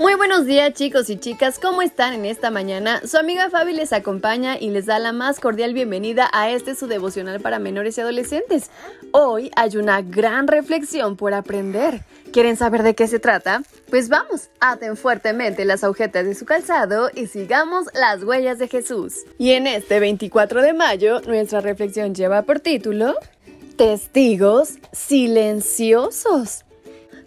Muy buenos días chicos y chicas, ¿cómo están en esta mañana? Su amiga Fabi les acompaña y les da la más cordial bienvenida a este su devocional para menores y adolescentes. Hoy hay una gran reflexión por aprender. ¿Quieren saber de qué se trata? Pues vamos, aten fuertemente las agujetas de su calzado y sigamos las huellas de Jesús. Y en este 24 de mayo, nuestra reflexión lleva por título Testigos silenciosos.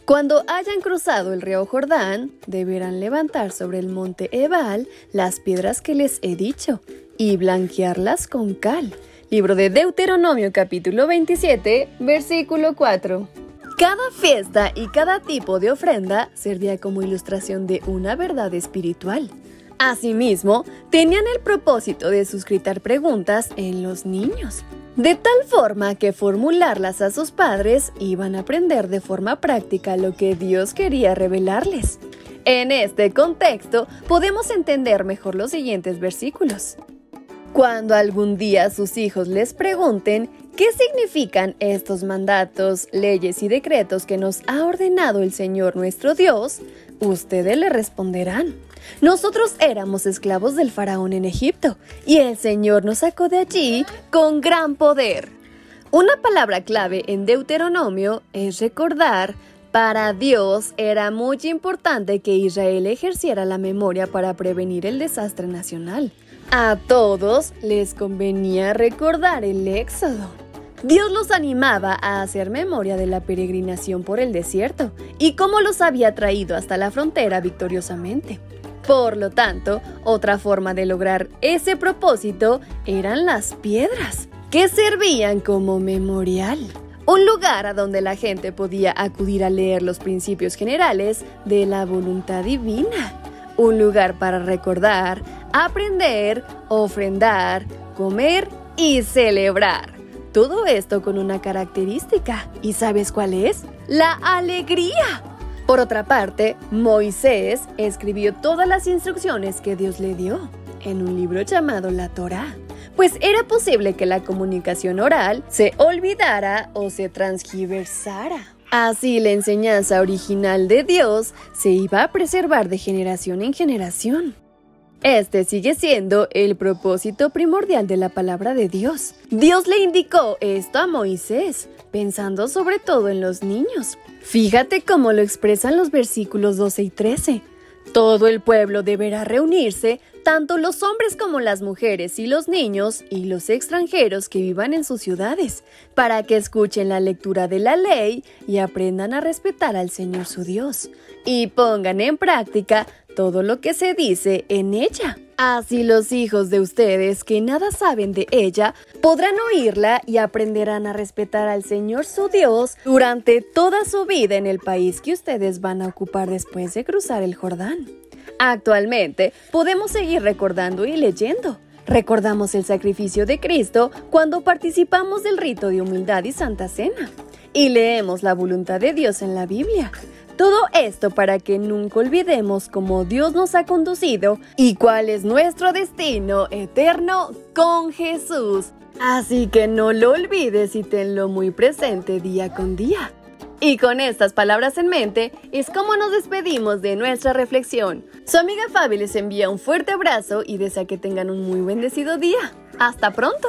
Cuando hayan cruzado el río Jordán, deberán levantar sobre el monte Ebal las piedras que les he dicho y blanquearlas con cal. Libro de Deuteronomio capítulo 27, versículo 4. Cada fiesta y cada tipo de ofrenda servía como ilustración de una verdad espiritual. Asimismo, tenían el propósito de suscitar preguntas en los niños, de tal forma que formularlas a sus padres iban a aprender de forma práctica lo que Dios quería revelarles. En este contexto podemos entender mejor los siguientes versículos. Cuando algún día sus hijos les pregunten qué significan estos mandatos, leyes y decretos que nos ha ordenado el Señor nuestro Dios, ustedes le responderán. Nosotros éramos esclavos del faraón en Egipto y el Señor nos sacó de allí con gran poder. Una palabra clave en Deuteronomio es recordar para Dios era muy importante que Israel ejerciera la memoria para prevenir el desastre nacional. A todos les convenía recordar el éxodo. Dios los animaba a hacer memoria de la peregrinación por el desierto y cómo los había traído hasta la frontera victoriosamente. Por lo tanto, otra forma de lograr ese propósito eran las piedras, que servían como memorial. Un lugar a donde la gente podía acudir a leer los principios generales de la voluntad divina. Un lugar para recordar, aprender, ofrendar, comer y celebrar. Todo esto con una característica. ¿Y sabes cuál es? La alegría. Por otra parte, Moisés escribió todas las instrucciones que Dios le dio en un libro llamado la Torá, pues era posible que la comunicación oral se olvidara o se transgiversara. Así la enseñanza original de Dios se iba a preservar de generación en generación. Este sigue siendo el propósito primordial de la palabra de Dios. Dios le indicó esto a Moisés, pensando sobre todo en los niños. Fíjate cómo lo expresan los versículos 12 y 13. Todo el pueblo deberá reunirse, tanto los hombres como las mujeres y los niños y los extranjeros que vivan en sus ciudades, para que escuchen la lectura de la ley y aprendan a respetar al Señor su Dios, y pongan en práctica todo lo que se dice en ella. Así los hijos de ustedes que nada saben de ella podrán oírla y aprenderán a respetar al Señor su Dios durante toda su vida en el país que ustedes van a ocupar después de cruzar el Jordán. Actualmente podemos seguir recordando y leyendo. Recordamos el sacrificio de Cristo cuando participamos del rito de humildad y santa cena. Y leemos la voluntad de Dios en la Biblia. Todo esto para que nunca olvidemos cómo Dios nos ha conducido y cuál es nuestro destino eterno con Jesús. Así que no lo olvides y tenlo muy presente día con día. Y con estas palabras en mente es como nos despedimos de nuestra reflexión. Su amiga Fabi les envía un fuerte abrazo y desea que tengan un muy bendecido día. ¡Hasta pronto!